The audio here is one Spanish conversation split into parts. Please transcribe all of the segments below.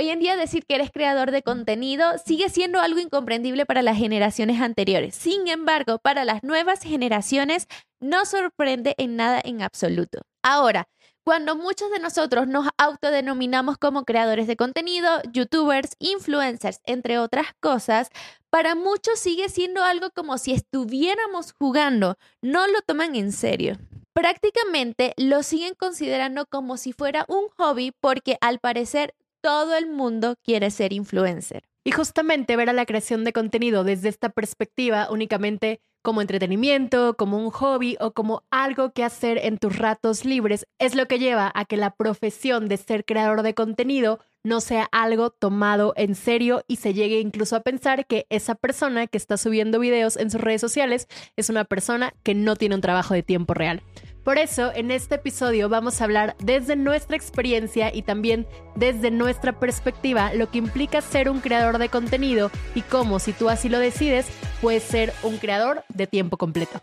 Hoy en día decir que eres creador de contenido sigue siendo algo incomprendible para las generaciones anteriores. Sin embargo, para las nuevas generaciones no sorprende en nada en absoluto. Ahora, cuando muchos de nosotros nos autodenominamos como creadores de contenido, youtubers, influencers, entre otras cosas, para muchos sigue siendo algo como si estuviéramos jugando, no lo toman en serio. Prácticamente lo siguen considerando como si fuera un hobby porque al parecer todo el mundo quiere ser influencer. Y justamente ver a la creación de contenido desde esta perspectiva únicamente como entretenimiento, como un hobby o como algo que hacer en tus ratos libres es lo que lleva a que la profesión de ser creador de contenido no sea algo tomado en serio y se llegue incluso a pensar que esa persona que está subiendo videos en sus redes sociales es una persona que no tiene un trabajo de tiempo real. Por eso, en este episodio vamos a hablar desde nuestra experiencia y también desde nuestra perspectiva lo que implica ser un creador de contenido y cómo, si tú así lo decides, puedes ser un creador de tiempo completo.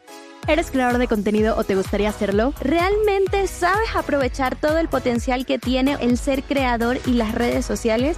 ¿Eres creador de contenido o te gustaría hacerlo? ¿Realmente sabes aprovechar todo el potencial que tiene el ser creador y las redes sociales?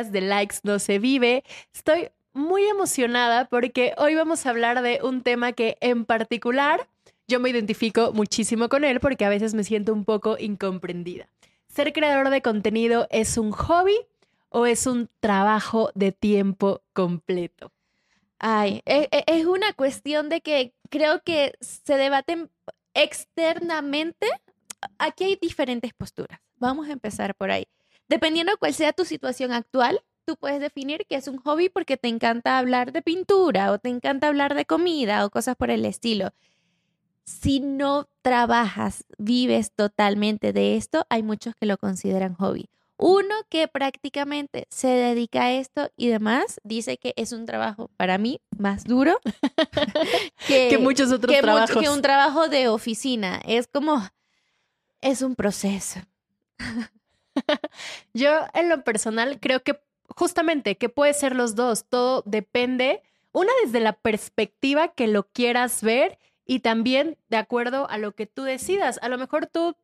de Likes No Se Vive. Estoy muy emocionada porque hoy vamos a hablar de un tema que en particular yo me identifico muchísimo con él porque a veces me siento un poco incomprendida. ¿Ser creador de contenido es un hobby o es un trabajo de tiempo completo? Ay, e, e, es una cuestión de que creo que se debaten externamente aquí hay diferentes posturas. Vamos a empezar por ahí. Dependiendo de cuál sea tu situación actual, tú puedes definir que es un hobby porque te encanta hablar de pintura o te encanta hablar de comida o cosas por el estilo. Si no trabajas, vives totalmente de esto, hay muchos que lo consideran hobby. Uno que prácticamente se dedica a esto y demás, dice que es un trabajo para mí más duro que, muchos otros trabajos. que un trabajo de oficina. Es como, es un proceso. Yo en lo personal creo que justamente que puede ser los dos, todo depende, una desde la perspectiva que lo quieras ver y también de acuerdo a lo que tú decidas. A lo mejor tú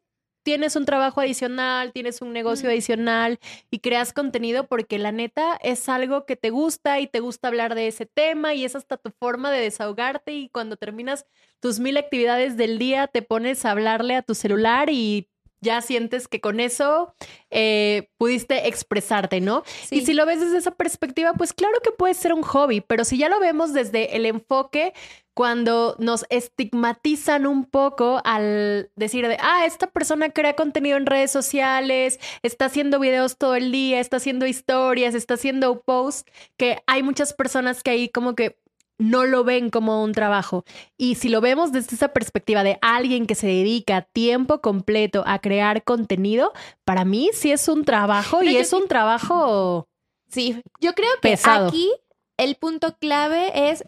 tienes un trabajo adicional, tienes un negocio adicional y creas contenido porque la neta es algo que te gusta y te gusta hablar de ese tema y es hasta tu forma de desahogarte y cuando terminas tus mil actividades del día te pones a hablarle a tu celular y ya sientes que con eso eh, pudiste expresarte, ¿no? Y si lo ves desde esa perspectiva, pues claro que puede ser un hobby, pero si ya lo vemos desde el enfoque cuando nos estigmatizan un poco al decir de, ah, esta persona crea contenido en redes sociales, está haciendo videos todo el día, está haciendo historias, está haciendo posts, que hay muchas personas que ahí como que no lo ven como un trabajo. Y si lo vemos desde esa perspectiva de alguien que se dedica tiempo completo a crear contenido, para mí sí es un trabajo y es un trabajo... Sí, yo creo que aquí el punto clave es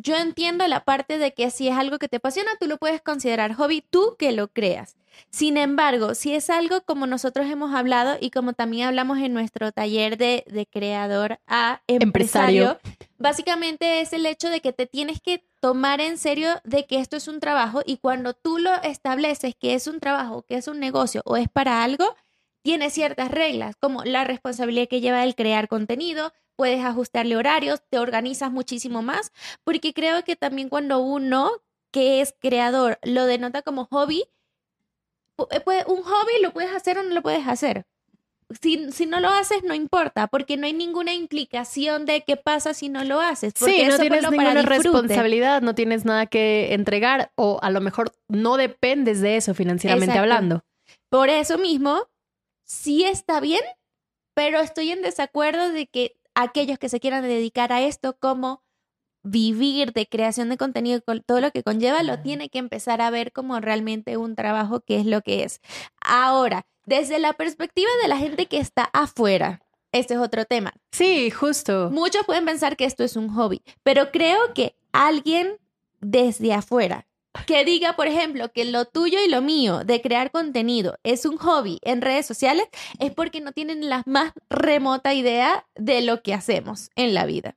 yo entiendo la parte de que si es algo que te apasiona, tú lo puedes considerar hobby, tú que lo creas. Sin embargo, si es algo como nosotros hemos hablado y como también hablamos en nuestro taller de, creador a empresario, básicamente es el hecho de que te tienes que tomar en serio de que esto es un trabajo y cuando tú lo estableces que es un trabajo, que es un negocio o es para algo, tiene ciertas reglas, como la responsabilidad que lleva el crear contenido, puedes ajustarle horarios, te organizas muchísimo más, porque creo que también cuando uno que es creador lo denota como hobby, eh, un hobby lo puedes hacer o no lo puedes hacer. Si, si, no lo haces, no importa, porque no hay ninguna implicación de qué pasa si no lo haces. sí, no tienes ninguna responsabilidad, no tienes nada que entregar o a lo mejor no dependes de eso financieramente hablando. Por eso mismo, sí está bien, pero estoy en desacuerdo de que aquellos que se quieran dedicar a esto como vivir de creación de contenido, con todo lo que conlleva, lo tiene que empezar a ver como realmente un trabajo que es lo que es. Ahora, desde la perspectiva de la gente que está afuera, este es otro tema. Sí, justo. Muchos pueden pensar que esto es un hobby, pero creo que alguien desde afuera que diga, por ejemplo, que lo tuyo y lo mío de crear contenido es un hobby en redes sociales, es porque no tienen la más remota idea de lo que hacemos en la vida.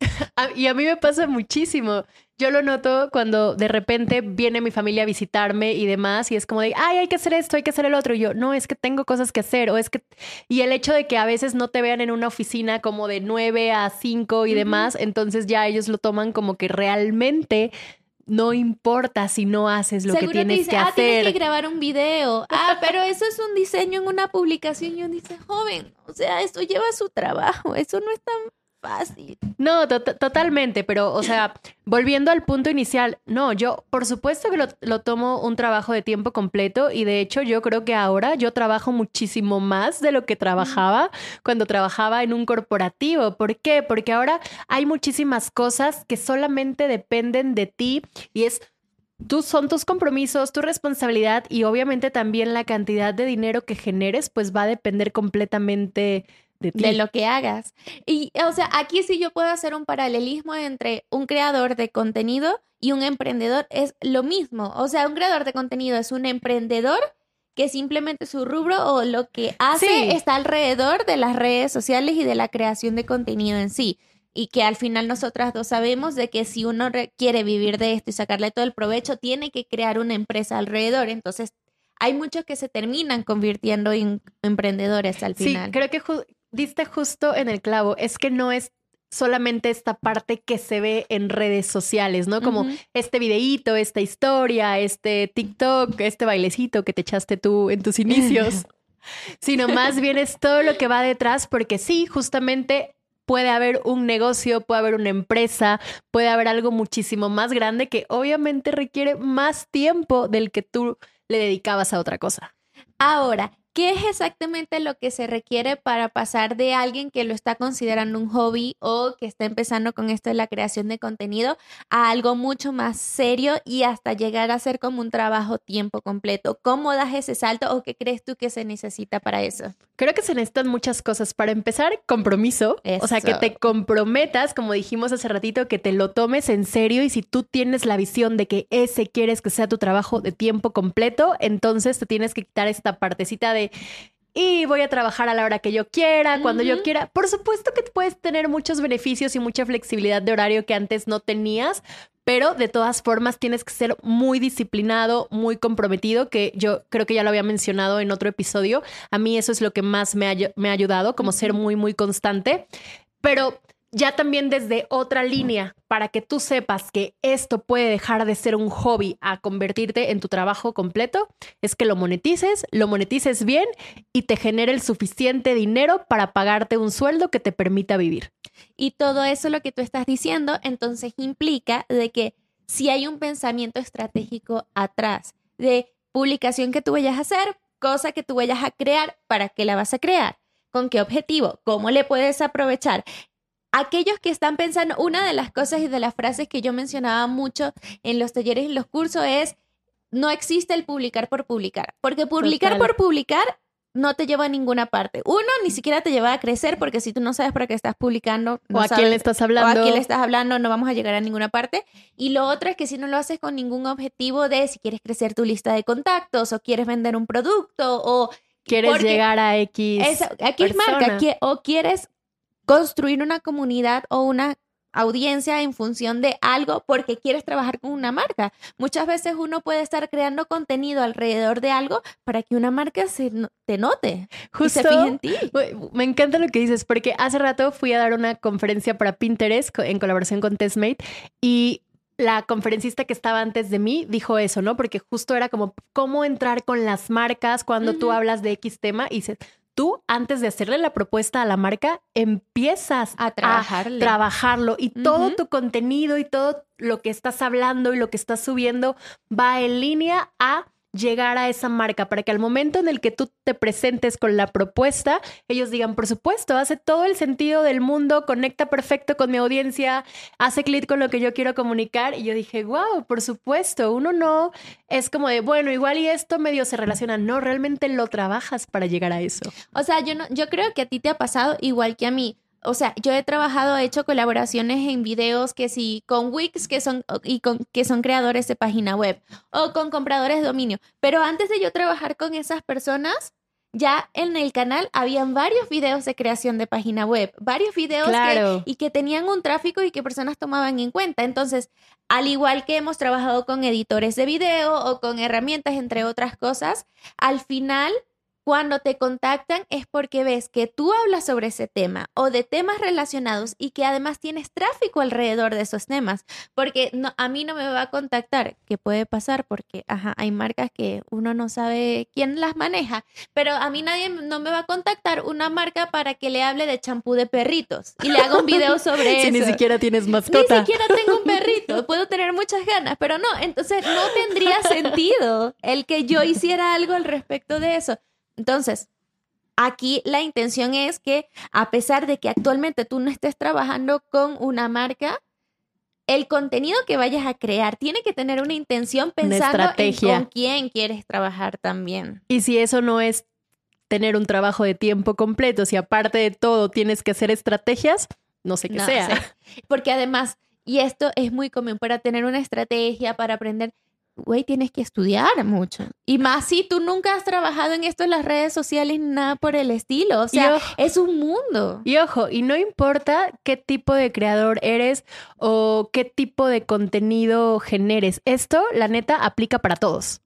y a mí me pasa muchísimo. Yo lo noto cuando de repente viene mi familia a visitarme y demás, y es como de, ay, hay que hacer esto, hay que hacer el otro. Y yo, no, es que tengo cosas que hacer, o es que. Y el hecho de que a veces no te vean en una oficina como de 9 a 5 y demás, entonces ya ellos lo toman como que realmente no importa si no haces lo que tienes que ah, hacer. Tienes que grabar un video. Ah, pero eso es un diseño en una publicación. Y uno dice, joven, o sea, esto lleva su trabajo. Eso no es tan fácil. No, totalmente, pero, o sea, volviendo al punto inicial, no, yo por supuesto que lo, tomo un trabajo de tiempo completo y de hecho yo creo que ahora yo trabajo muchísimo más de lo que trabajaba cuando trabajaba en un corporativo. ¿Por qué? Porque ahora hay muchísimas cosas que solamente dependen de ti y es Tú son tus compromisos, tu responsabilidad y obviamente también la cantidad de dinero que generes, pues va a depender completamente de, lo que hagas. Y, o sea, aquí sí yo puedo hacer un paralelismo entre un creador de contenido y un emprendedor. Es lo mismo. O sea, un creador de contenido es un emprendedor que simplemente su rubro o lo que hace está alrededor de las redes sociales y de la creación de contenido en sí. Y que al final nosotras dos sabemos de que si uno quiere vivir de esto y sacarle todo el provecho, tiene que crear una empresa alrededor. Entonces, hay muchos que se terminan convirtiendo en emprendedores al final. Sí, creo que diste justo en el clavo, es que no es solamente esta parte que se ve en redes sociales, ¿no? Como este videíto, esta historia, este TikTok, este bailecito que te echaste tú en tus inicios, sino más bien es todo lo que va detrás, porque sí, justamente puede haber un negocio, puede haber una empresa, puede haber algo muchísimo más grande que obviamente requiere más tiempo del que tú le dedicabas a otra cosa. Ahora, ¿Qué es exactamente lo que se requiere para pasar de alguien que lo está considerando un hobby o que está empezando con esto de la creación de contenido a algo mucho más serio y hasta llegar a ser como un trabajo tiempo completo? ¿Cómo das ese salto o qué crees tú que se necesita para eso? Creo que se necesitan muchas cosas. Para empezar, compromiso. O sea, que te comprometas, como dijimos hace ratito, que te lo tomes en serio y si tú tienes la visión de que ese quieres que sea tu trabajo de tiempo completo, entonces te tienes que quitar esta partecita de y voy a trabajar a la hora que yo quiera, cuando yo quiera. Por supuesto que puedes tener muchos beneficios y mucha flexibilidad de horario que antes no tenías, pero de todas formas tienes que ser muy disciplinado, muy comprometido, que yo creo que ya lo había mencionado en otro episodio. A mí eso es lo que más me ha, me ha ayudado, como ser muy, muy constante. Pero ya también desde otra línea, para que tú sepas que esto puede dejar de ser un hobby a convertirte en tu trabajo completo, es que lo monetices, lo monetices bien y te genere el suficiente dinero para pagarte un sueldo que te permita vivir. Y todo eso lo que tú estás diciendo, entonces implica de que si hay un pensamiento estratégico atrás de publicación que tú vayas a hacer, cosa que tú vayas a crear, ¿para qué la vas a crear? ¿Con qué objetivo? ¿Cómo le puedes aprovechar? Aquellos que están pensando, una de las cosas y de las frases que yo mencionaba mucho en los talleres y los cursos es, no existe el publicar por publicar, porque publicar por publicar no te lleva a ninguna parte. Uno, ni siquiera te lleva a crecer, porque si tú no sabes para qué estás publicando, o a quién le estás hablando, o a quién le estás hablando, no vamos a llegar a ninguna parte. Y lo otro es que si no lo haces con ningún objetivo de si quieres crecer tu lista de contactos o quieres vender un producto o quieres llegar a X. X marca, o quieres construir una comunidad o una audiencia en función de algo porque quieres trabajar con una marca. Muchas veces uno puede estar creando contenido alrededor de algo para que una marca se te note Justo, y se fije en ti. Me encanta lo que dices porque hace rato fui a dar una conferencia para Pinterest en colaboración con Testmate y la conferencista que estaba antes de mí dijo eso, ¿no? Porque justo era como cómo entrar con las marcas cuando tú hablas de X tema y dices, tú antes de hacerle la propuesta a la marca, empiezas a, trabajarlo y todo tu contenido y todo lo que estás hablando y lo que estás subiendo va en línea a llegar a esa marca para que al momento en el que tú te presentes con la propuesta, ellos digan, por supuesto, hace todo el sentido del mundo, conecta perfecto con mi audiencia, hace clic con lo que yo quiero comunicar. Y yo dije, wow, por supuesto, uno no es como de, bueno, igual y esto medio se relaciona. No, realmente lo trabajas para llegar a eso. O sea, yo, no, yo creo que a ti te ha pasado igual que a mí o sea, yo he trabajado, he hecho colaboraciones en videos que sí con Wix, que son, y con, que son creadores de página web, o con compradores de dominio. Pero antes de yo trabajar con esas personas, ya en el canal habían varios videos de creación de página web, varios videos y que tenían un tráfico y que personas tomaban en cuenta. Entonces, al igual que hemos trabajado con editores de video o con herramientas, entre otras cosas, al final cuando te contactan es porque ves que tú hablas sobre ese tema o de temas relacionados y que además tienes tráfico alrededor de esos temas, porque no, a mí no me va a contactar, que puede pasar porque ajá, hay marcas que uno no sabe quién las maneja, pero a mí nadie no me va a contactar una marca para que le hable de champú de perritos y le haga un video sobre eso. Si ni siquiera tienes mascota. Ni siquiera tengo un perrito, puedo tener muchas ganas, pero no, entonces no tendría sentido el que yo hiciera algo al respecto de eso. Entonces, aquí la intención es que a pesar de que actualmente tú no estés trabajando con una marca, el contenido que vayas a crear tiene que tener una intención pensando en con quién quieres trabajar también. Y si eso no es tener un trabajo de tiempo completo, si aparte de todo tienes que hacer estrategias, no sé qué sea. Porque además, y esto es muy común para tener una estrategia, para aprender, güey, tienes que estudiar mucho. Y más si tú nunca has trabajado en esto en las redes sociales, nada por el estilo. O sea, es un mundo. Y ojo, y no importa qué tipo de creador eres o qué tipo de contenido generes. Esto, la neta, aplica para todos.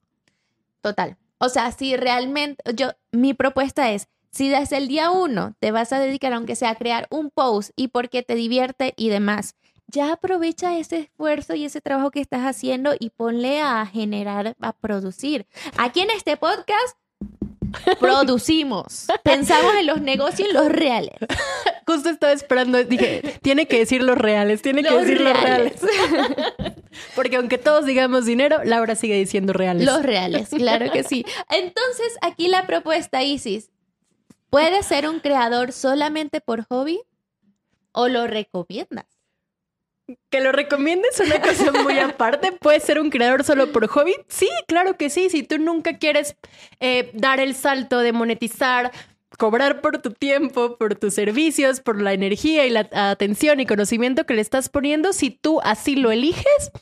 Total. O sea, si realmente, yo, mi propuesta es, si desde el día uno te vas a dedicar, aunque sea a crear un post y porque te divierte y demás, ya aprovecha ese esfuerzo y ese trabajo que estás haciendo y ponle a generar, a producir. Aquí en este podcast producimos. Pensamos en los negocios y los reales. Justo estaba esperando, dije, tiene que decir los reales, tiene que decir los reales. Porque aunque todos digamos dinero, Laura sigue diciendo reales. Los reales, claro que sí. Entonces, aquí la propuesta, Isis, ¿puedes ser un creador solamente por hobby o lo recomiendas? Que lo recomiendes una cosa muy aparte. ¿Puedes ser un creador solo por hobby? Sí, claro que sí. Si tú nunca quieres eh, dar el salto de monetizar, cobrar por tu tiempo, por tus servicios, por la energía y la atención y conocimiento que le estás poniendo, si tú así lo eliges,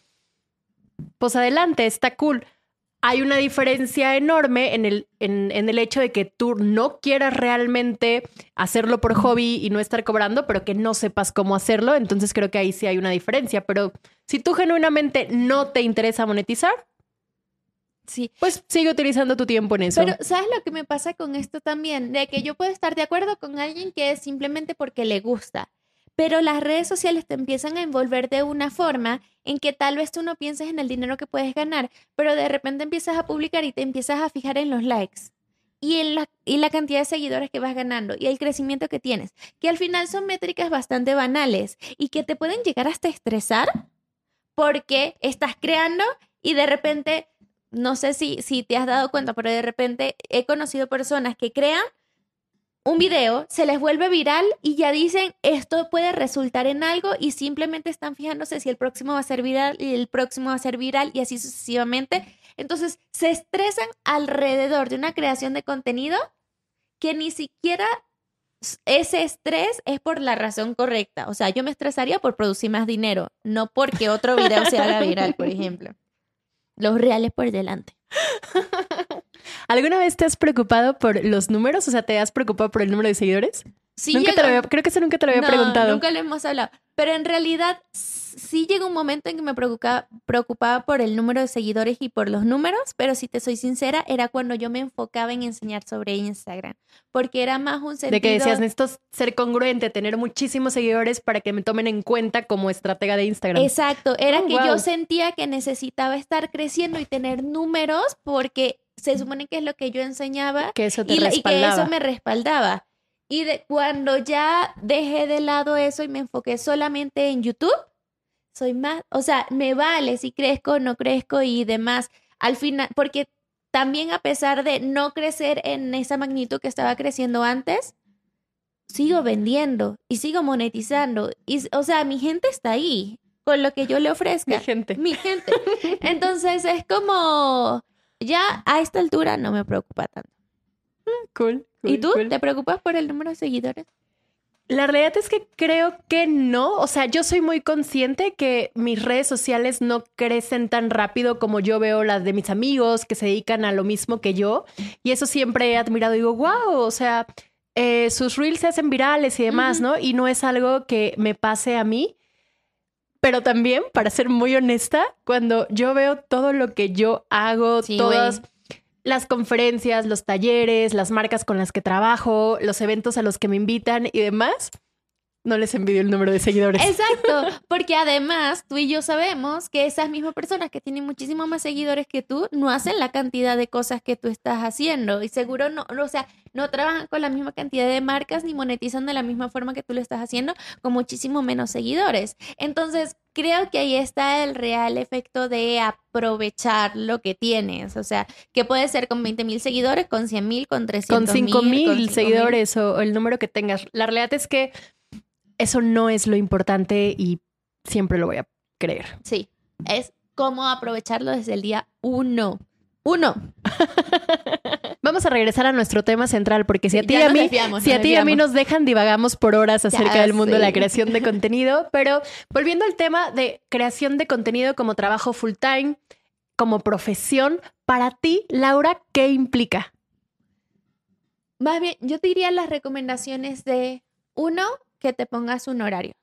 pues adelante, está cool hay una diferencia enorme en el, en, el hecho de que tú no quieras realmente hacerlo por hobby y no estar cobrando, pero que no sepas cómo hacerlo. Entonces creo que ahí sí hay una diferencia. Pero si tú genuinamente no te interesa monetizar, Sí. Pues sigue utilizando tu tiempo en eso. Pero, ¿sabes lo que me pasa con esto también? De que yo puedo estar de acuerdo con alguien que es simplemente porque le gusta pero las redes sociales te empiezan a envolver de una forma en que tal vez tú no pienses en el dinero que puedes ganar, pero de repente empiezas a publicar y te empiezas a fijar en los likes y en la, y la cantidad de seguidores que vas ganando y el crecimiento que tienes, que al final son métricas bastante banales y que te pueden llegar hasta estresar porque estás creando y de repente, no sé si, si te has dado cuenta, pero de repente he conocido personas que crean un video, se les vuelve viral y ya dicen esto puede resultar en algo y simplemente están fijándose si el próximo va a ser viral y el próximo va a ser viral y así sucesivamente. Entonces se estresan alrededor de una creación de contenido que ni siquiera ese estrés es por la razón correcta. O sea, yo me estresaría por producir más dinero, no porque otro video se haga viral, por ejemplo. Los reales por delante. ¿Alguna vez te has preocupado por los números? O sea, ¿te has preocupado por el número de seguidores? Sí, nunca te lo creo que eso nunca te lo había preguntado. Nunca lo hemos hablado. Pero en realidad sí llegó un momento en que me preocupaba, preocupaba por el número de seguidores y por los números, pero si te soy sincera, era cuando yo me enfocaba en enseñar sobre Instagram, porque era más un sentido... De que decías, necesito ser congruente, tener muchísimos seguidores para que me tomen en cuenta como estratega de Instagram. Exacto, era oh, que yo sentía que necesitaba estar creciendo y tener números porque se supone que es lo que yo enseñaba que eso y, y que eso me respaldaba. Y de, cuando ya dejé de lado eso y me enfoqué solamente en YouTube, soy más, o sea, me vale si crezco o no crezco y demás. Al final, porque también a pesar de no crecer en esa magnitud que estaba creciendo antes, sigo vendiendo y sigo monetizando. Y, o sea, mi gente está ahí con lo que yo le ofrezca. Mi gente. Mi gente. Entonces es como, ya a esta altura no me preocupa tanto. Cool. ¿Y tú? ¿Te preocupas por el número de seguidores? La realidad es que creo que no. O sea, yo soy muy consciente que mis redes sociales no crecen tan rápido como yo veo las de mis amigos que se dedican a lo mismo que yo. Y eso siempre he admirado. Digo, wow, o sea, eh, sus reels se hacen virales y demás, ¿no? Y no es algo que me pase a mí. Pero también, para ser muy honesta, cuando yo veo todo lo que yo hago, todas las conferencias, los talleres, las marcas con las que trabajo, los eventos a los que me invitan y demás, no les envidio el número de seguidores. Exacto, porque además tú y yo sabemos que esas mismas personas que tienen muchísimo más seguidores que tú no hacen la cantidad de cosas que tú estás haciendo y seguro no, o sea, no trabajan con la misma cantidad de marcas ni monetizan de la misma forma que tú lo estás haciendo con muchísimo menos seguidores. Entonces, creo que ahí está el real efecto de aprovechar lo que tienes. O sea, que puede ser con 20 mil seguidores, con 100 mil, con 300 mil. Con 5 mil seguidores o el número que tengas. La realidad es que eso no es lo importante y siempre lo voy a creer. Sí, es cómo aprovecharlo desde el día uno. Uno. Vamos a regresar a nuestro tema central, porque si a ti y a mí, si a ti y a mí nos dejan, divagamos por horas acerca del mundo de la creación de contenido. Pero volviendo al tema de creación de contenido como trabajo full time, como profesión, para ti, Laura, ¿qué implica? Más bien, yo te diría las recomendaciones de uno, que te pongas un horario.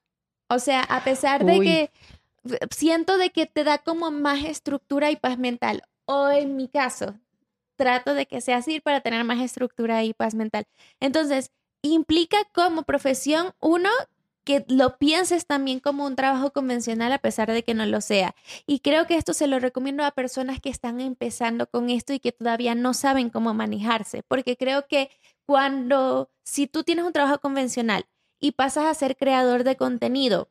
O sea, a pesar de que siento de que te da como más estructura y paz mental, o en mi caso, trato de que sea así para tener más estructura y paz mental. Entonces, implica como profesión, uno, que lo pienses también como un trabajo convencional a pesar de que no lo sea. Y creo que esto se lo recomiendo a personas que están empezando con esto y que todavía no saben cómo manejarse, porque creo que cuando, si tú tienes un trabajo convencional y pasas a ser creador de contenido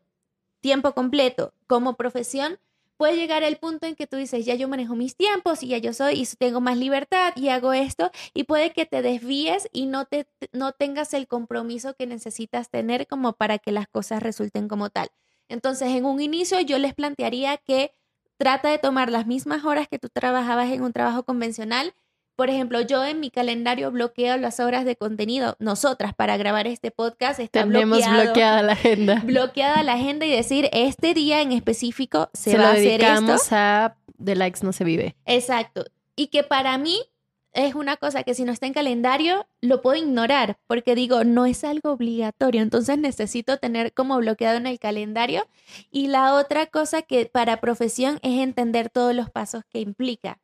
tiempo completo como profesión, puede llegar el punto en que tú dices, ya yo manejo mis tiempos y ya yo soy y tengo más libertad y hago esto y puede que te desvíes y no, te, no tengas el compromiso que necesitas tener como para que las cosas resulten como tal. Entonces, en un inicio yo les plantearía que trata de tomar las mismas horas que tú trabajabas en un trabajo convencional, por ejemplo, yo en mi calendario bloqueo las horas de contenido. Nosotras para grabar este podcast está Tenemos bloqueada la agenda. Bloqueada la agenda y decir, este día en específico se, va a hacer esto. a de likes no se vive. Exacto. Y que para mí es una cosa que si no está en calendario, lo puedo ignorar porque digo, no es algo obligatorio, entonces necesito tener como bloqueado en el calendario. Y la otra cosa que para profesión es entender todos los pasos que implica.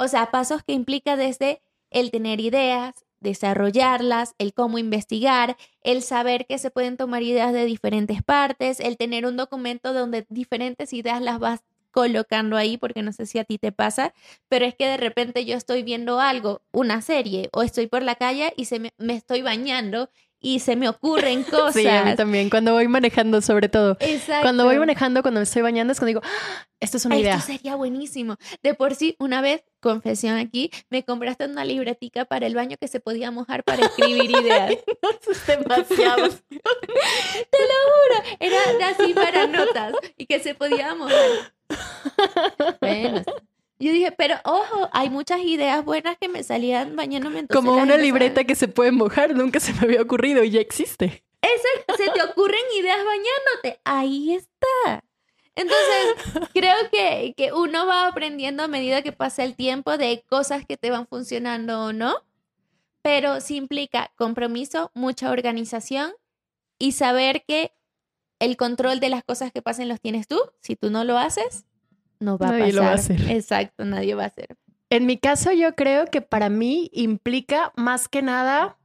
O sea, pasos que implica desde el tener ideas, desarrollarlas, el cómo investigar, el saber que se pueden tomar ideas de diferentes partes, el tener un documento donde diferentes ideas las vas colocando ahí, porque no sé si a ti te pasa, pero es que de repente yo estoy viendo algo, una serie, o estoy por la calle y se me, me estoy bañando y se me ocurren cosas. Sí, a mí también, cuando voy manejando sobre todo. Exacto. Cuando voy manejando, cuando me estoy bañando, es cuando digo, ah, esto es una idea. Esto sería buenísimo. De por sí, una vez, confesión aquí, me compraste una libretica para el baño que se podía mojar para escribir ideas. no, es demasiado. Te lo juro, era así para notas y que se podía mojar. Bueno, yo dije, pero ojo, hay muchas ideas buenas que me salían bañándome. Como una libreta que se puede mojar, nunca se me había ocurrido y ya existe. Eso, se te ocurren ideas bañándote. Ahí está. Entonces, creo que, que uno va aprendiendo a medida que pasa el tiempo de cosas que te van funcionando o no, pero sí implica compromiso, mucha organización y saber que el control de las cosas que pasen los tienes tú. Si tú no lo haces, no va a pasar. Lo va a hacer. Exacto, nadie va a hacer. En mi caso, yo creo que para mí implica más que nada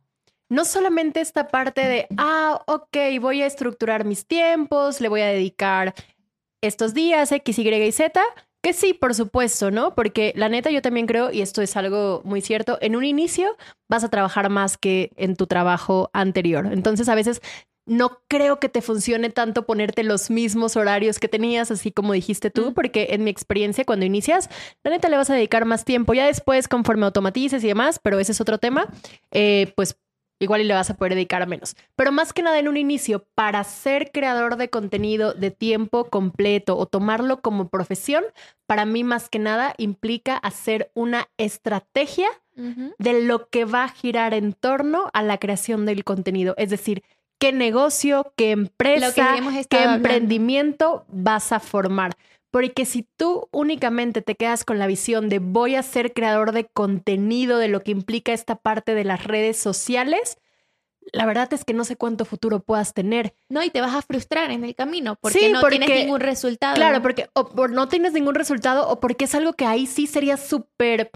no solamente esta parte de, ah, ok, voy a estructurar mis tiempos, le voy a dedicar estos días X, Y y Z, que sí, por supuesto, ¿no? Porque la neta yo también creo, y esto es algo muy cierto, en un inicio vas a trabajar más que en tu trabajo anterior. Entonces a veces no creo que te funcione tanto ponerte los mismos horarios que tenías, así como dijiste tú, porque en mi experiencia cuando inicias, la neta le vas a dedicar más tiempo. Ya después, conforme automatices y demás, pero ese es otro tema, eh, pues igual y le vas a poder dedicar a menos. Pero más que nada en un inicio, para ser creador de contenido de tiempo completo o tomarlo como profesión, para mí más que nada implica hacer una estrategia de lo que va a girar en torno a la creación del contenido. Es decir, qué negocio, qué empresa, qué emprendimiento vas a formar. Porque si tú únicamente te quedas con la visión de voy a ser creador de contenido, de lo que implica esta parte de las redes sociales, la verdad es que no sé cuánto futuro puedas tener. No, y te vas a frustrar en el camino porque no tienes ningún resultado. Claro, porque o no tienes ningún resultado o porque es algo que ahí sí sería súper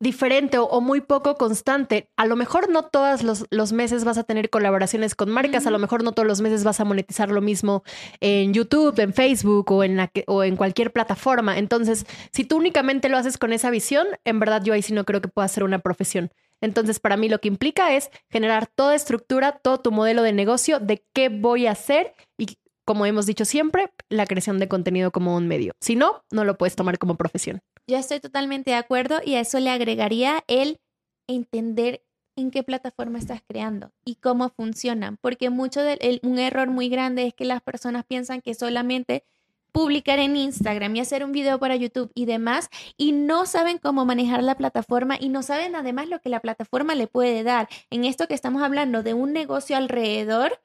diferente o, muy poco constante. A lo mejor no todos los, meses vas a tener colaboraciones con marcas, a lo mejor no todos los meses vas a monetizar lo mismo en YouTube, en Facebook o en, la o en cualquier plataforma. Entonces, si tú únicamente lo haces con esa visión, en verdad yo ahí sí no creo que pueda ser una profesión. Entonces, para mí lo que implica es generar toda estructura, todo tu modelo de negocio de qué voy a hacer y, como hemos dicho siempre, la creación de contenido como un medio. Si no, no lo puedes tomar como profesión. Yo estoy totalmente de acuerdo y a eso le agregaría el entender en qué plataforma estás creando y cómo funcionan, porque mucho de, un error muy grande es que las personas piensan que solamente publicar en Instagram y hacer un video para YouTube y demás y no saben cómo manejar la plataforma y no saben además lo que la plataforma le puede dar. En esto que estamos hablando de un negocio alrededor,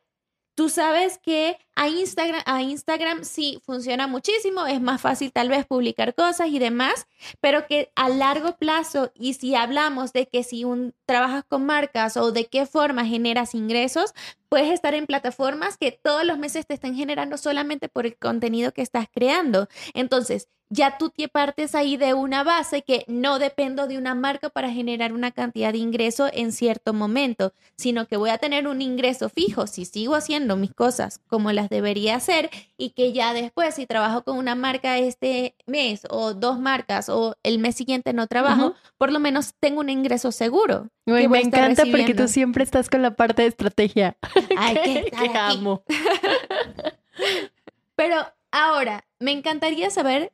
Tú sabes que a Instagram, a Instagram sí funciona muchísimo, es más fácil tal vez publicar cosas y demás, pero que a largo plazo, y si hablamos de que si un, trabajas con marcas o de qué forma generas ingresos, puedes estar en plataformas que todos los meses te están generando solamente por el contenido que estás creando. Entonces, ya tú te partes ahí de una base que no dependo de una marca para generar una cantidad de ingreso en cierto momento, sino que voy a tener un ingreso fijo si sigo haciendo mis cosas como las debería hacer y que ya después si trabajo con una marca este mes o dos marcas o el mes siguiente no trabajo, por lo menos tengo un ingreso seguro. me encanta porque tú siempre estás con la parte de estrategia. Ay, que, amo. Pero ahora, me encantaría saber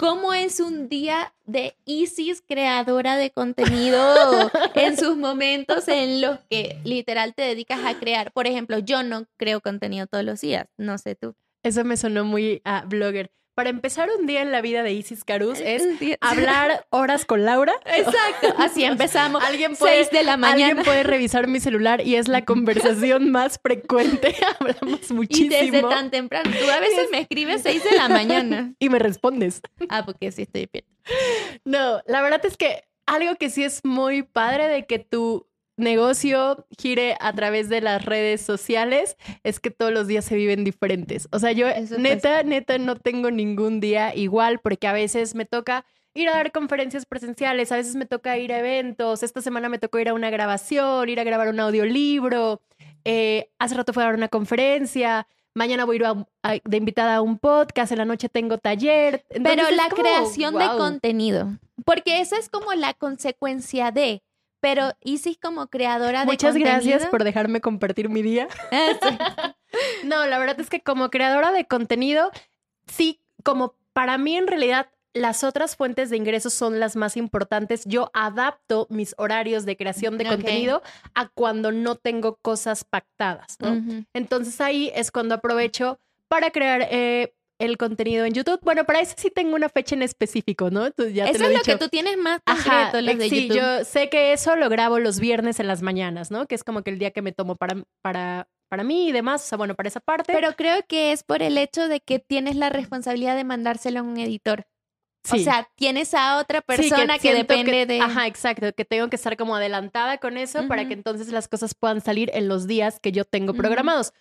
¿Cómo es un día de Isis creadora de contenido en sus momentos en los que literal te dedicas a crear? Por ejemplo, yo no creo contenido todos los días, no sé tú. Eso me sonó muy a blogger. Para empezar un día en la vida de Isis Caruz es hablar horas con Laura. Exacto, así empezamos. Alguien puede, de la mañana. Alguien puede revisar mi celular y es la conversación más frecuente. Hablamos muchísimo. Y desde tan temprano. Tú a veces me escribes 6 de la mañana. Y me respondes. Ah, porque sí estoy bien. No, la verdad es que algo que sí es muy padre de que tú negocio gire a través de las redes sociales es que todos los días se viven diferentes. O sea, yo neta, neta no tengo ningún día igual porque a veces me toca ir a dar conferencias presenciales, a veces me toca ir a eventos, esta semana me tocó ir a una grabación, ir a grabar un audiolibro, eh, hace rato fue a dar una conferencia, mañana voy a ir de invitada a un podcast, en la noche tengo taller. Pero la creación de contenido, porque esa es como la consecuencia de pero Isis como creadora de Muchas gracias por dejarme compartir mi día. No, la verdad es que como creadora de contenido, sí, como para mí en realidad las otras fuentes de ingresos son las más importantes. Yo adapto mis horarios de creación de contenido a cuando no tengo cosas pactadas, ¿no? Entonces ahí es cuando aprovecho para crear eh, el contenido en YouTube. Bueno, para eso sí tengo una fecha en específico, ¿no? ya eso es lo que tú tienes más concreto, los de sí, yo sé que eso lo grabo los viernes en las mañanas, ¿no? Que es como que el día que me tomo para, para, para mí y demás, o sea, bueno, para esa parte. Pero creo que es por el hecho de que tienes la responsabilidad de mandárselo a un editor. O sea, tienes a otra persona que, depende de. Ajá, exacto, que tengo que estar como adelantada con eso para que entonces las cosas puedan salir en los días que yo tengo programados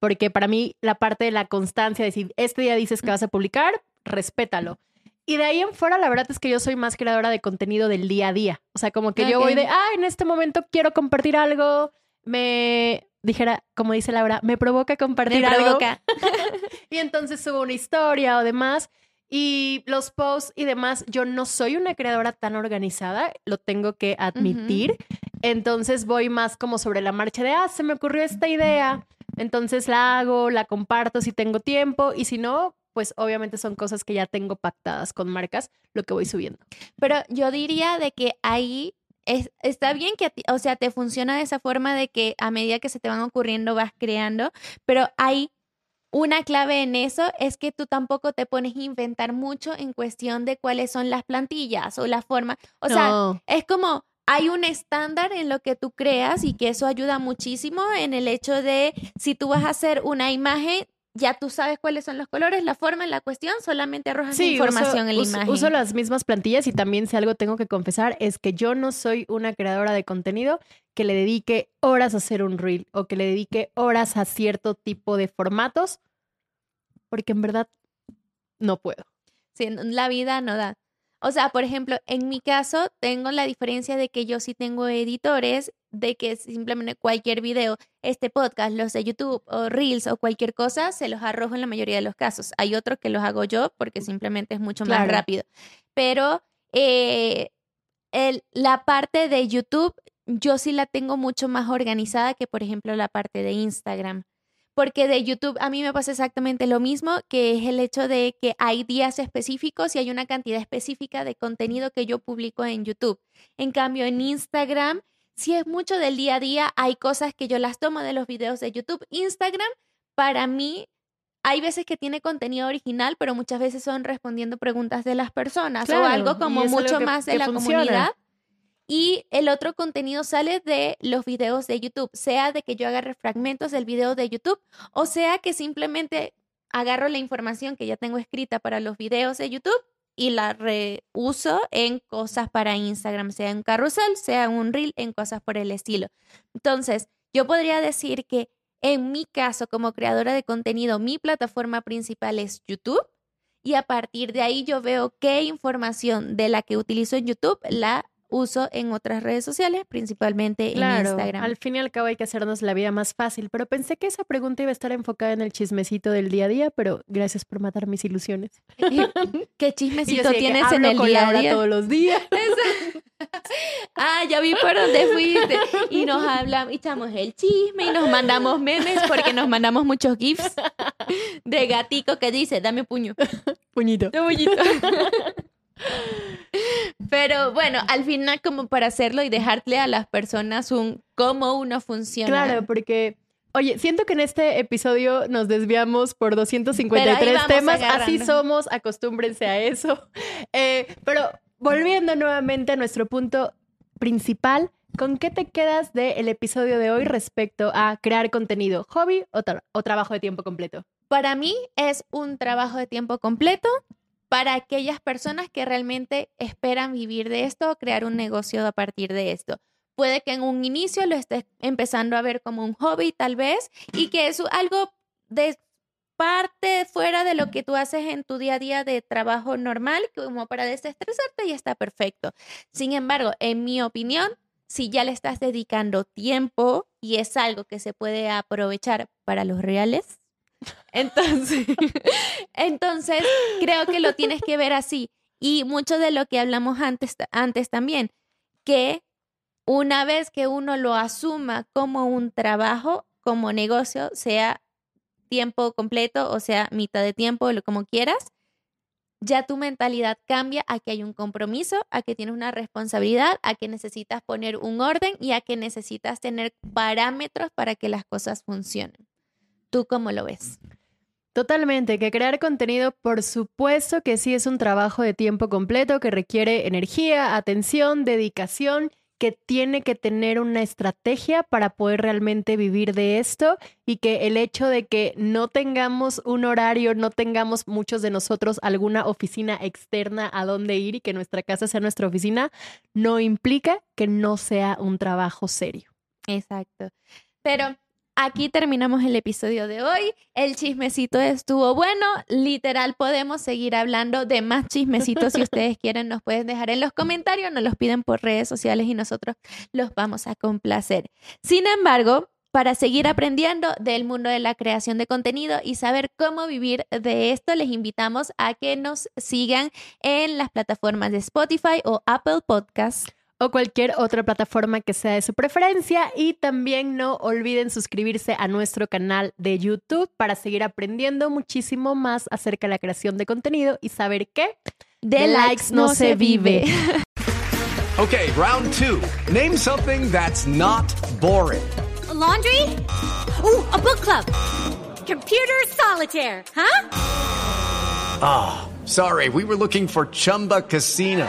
porque para mí la parte de la constancia, decir, este día dices que vas a publicar, respétalo. Y de ahí en fuera, la verdad es que yo soy más creadora de contenido del día a día. O sea, como que yo voy de, ah, en este momento quiero compartir algo, me dijera, como dice Laura, me provoca compartir me provoca. algo. y entonces subo una historia o demás. Y los posts y demás, yo no soy una creadora tan organizada, lo tengo que admitir. Entonces voy más como sobre la marcha de, ah, se me ocurrió esta idea Entonces la hago, la comparto si tengo tiempo y si no, pues obviamente son cosas que ya tengo pactadas con marcas, lo que voy subiendo. Pero yo diría de que ahí es, está bien que, o sea, te funciona de esa forma de que a medida que se te van ocurriendo vas creando, pero hay una clave en eso es que tú tampoco te pones a inventar mucho en cuestión de cuáles son las plantillas o la forma. O sea, es como hay un estándar en lo que tú creas y que eso ayuda muchísimo en el hecho de si tú vas a hacer una imagen, ya tú sabes cuáles son los colores, la forma, la cuestión, solamente arrojas información en la imagen. Uso las mismas plantillas y también si algo tengo que confesar es que yo no soy una creadora de contenido que le dedique horas a hacer un reel o que le dedique horas a cierto tipo de formatos, porque en verdad no puedo. Sí, la vida no da. O sea, por ejemplo, en mi caso tengo la diferencia de que yo sí tengo editores, de que simplemente cualquier video, este podcast, los de YouTube o Reels o cualquier cosa, se los arrojo en la mayoría de los casos. Hay otros que los hago yo porque simplemente es mucho más rápido. Pero eh, el, la parte de YouTube, yo sí la tengo mucho más organizada que, por ejemplo, la parte de Instagram porque de YouTube a mí me pasa exactamente lo mismo, que es el hecho de que hay días específicos y hay una cantidad específica de contenido que yo publico en YouTube. En cambio, en Instagram, si es mucho del día a día, hay cosas que yo las tomo de los videos de YouTube. Instagram, para mí, hay veces que tiene contenido original, pero muchas veces son respondiendo preguntas de las personas o algo como mucho más de la comunidad. Y el otro contenido sale de los videos de YouTube, sea de que yo agarre fragmentos del video de YouTube o sea que simplemente agarro la información que ya tengo escrita para los videos de YouTube y la reuso en cosas para Instagram, sea en carrusel, sea un reel, en cosas por el estilo. Entonces, yo podría decir que en mi caso, como creadora de contenido, mi plataforma principal es YouTube y a partir de ahí yo veo qué información de la que utilizo en YouTube la uso en otras redes sociales, principalmente en Instagram. Al fin y al cabo hay que hacernos la vida más fácil, pero pensé que esa pregunta iba a estar enfocada en el chismecito del día a día, pero gracias por matar mis ilusiones. ¿Qué chismecito tienes en el día a día? todos los días. ah, ya vi por dónde fuiste. Y nos hablamos, y echamos el chisme y nos mandamos memes porque nos mandamos muchos gifs de gatico que dice, dame puño. Puñito. puñito. Pero bueno, al final como para hacerlo y dejarle a las personas un cómo uno funciona. Claro, porque Oye, siento que en este episodio nos desviamos por 253 temas. Así somos, acostúmbrense a eso. Eh, pero volviendo nuevamente a nuestro punto principal, ¿con qué te quedas del episodio de hoy respecto a crear contenido? ¿Hobby o trabajo de tiempo completo? Para mí es un trabajo de tiempo completo para aquellas personas que realmente esperan vivir de esto o crear un negocio a partir de esto. Puede que en un inicio lo estés empezando a ver como un hobby tal vez y que es algo de parte fuera de lo que tú haces en tu día a día de trabajo normal, como para desestresarte y está perfecto. Sin embargo, en mi opinión, si ya le estás dedicando tiempo y es algo que se puede aprovechar para los reales, entonces, entonces, creo que lo tienes que ver así. Y mucho de lo que hablamos antes, antes también, que una vez que uno lo asuma como un trabajo, como negocio, sea tiempo completo o sea mitad de tiempo, lo como quieras, ya tu mentalidad cambia a que hay un compromiso, a que tienes una responsabilidad, a que necesitas poner un orden y a que necesitas tener parámetros para que las cosas funcionen. ¿Tú cómo lo ves? Totalmente, que crear contenido, por supuesto que sí es un trabajo de tiempo completo que requiere energía, atención, dedicación, que tiene que tener una estrategia para poder realmente vivir de esto y que el hecho de que no tengamos un horario, no tengamos muchos de nosotros alguna oficina externa a donde ir y que nuestra casa sea nuestra oficina, no implica que no sea un trabajo serio. Exacto. Pero Aquí terminamos el episodio de hoy. El chismecito estuvo bueno. Literal, podemos seguir hablando de más chismecitos si ustedes quieren. Nos pueden dejar en los comentarios, nos los piden por redes sociales y nosotros los vamos a complacer. Sin embargo, para seguir aprendiendo del mundo de la creación de contenido y saber cómo vivir de esto, les invitamos a que nos sigan en las plataformas de Spotify o Apple Podcasts o cualquier otra plataforma que sea de su preferencia. Y también no olviden suscribirse a nuestro canal de YouTube para seguir aprendiendo muchísimo más acerca de la creación de contenido y saber que de, likes, no se vive. ok, round two. Name something that's not boring. laundry? Ooh, a book club. Computer solitaire, huh? Ah, oh, sorry. We were looking for Chumba Casino.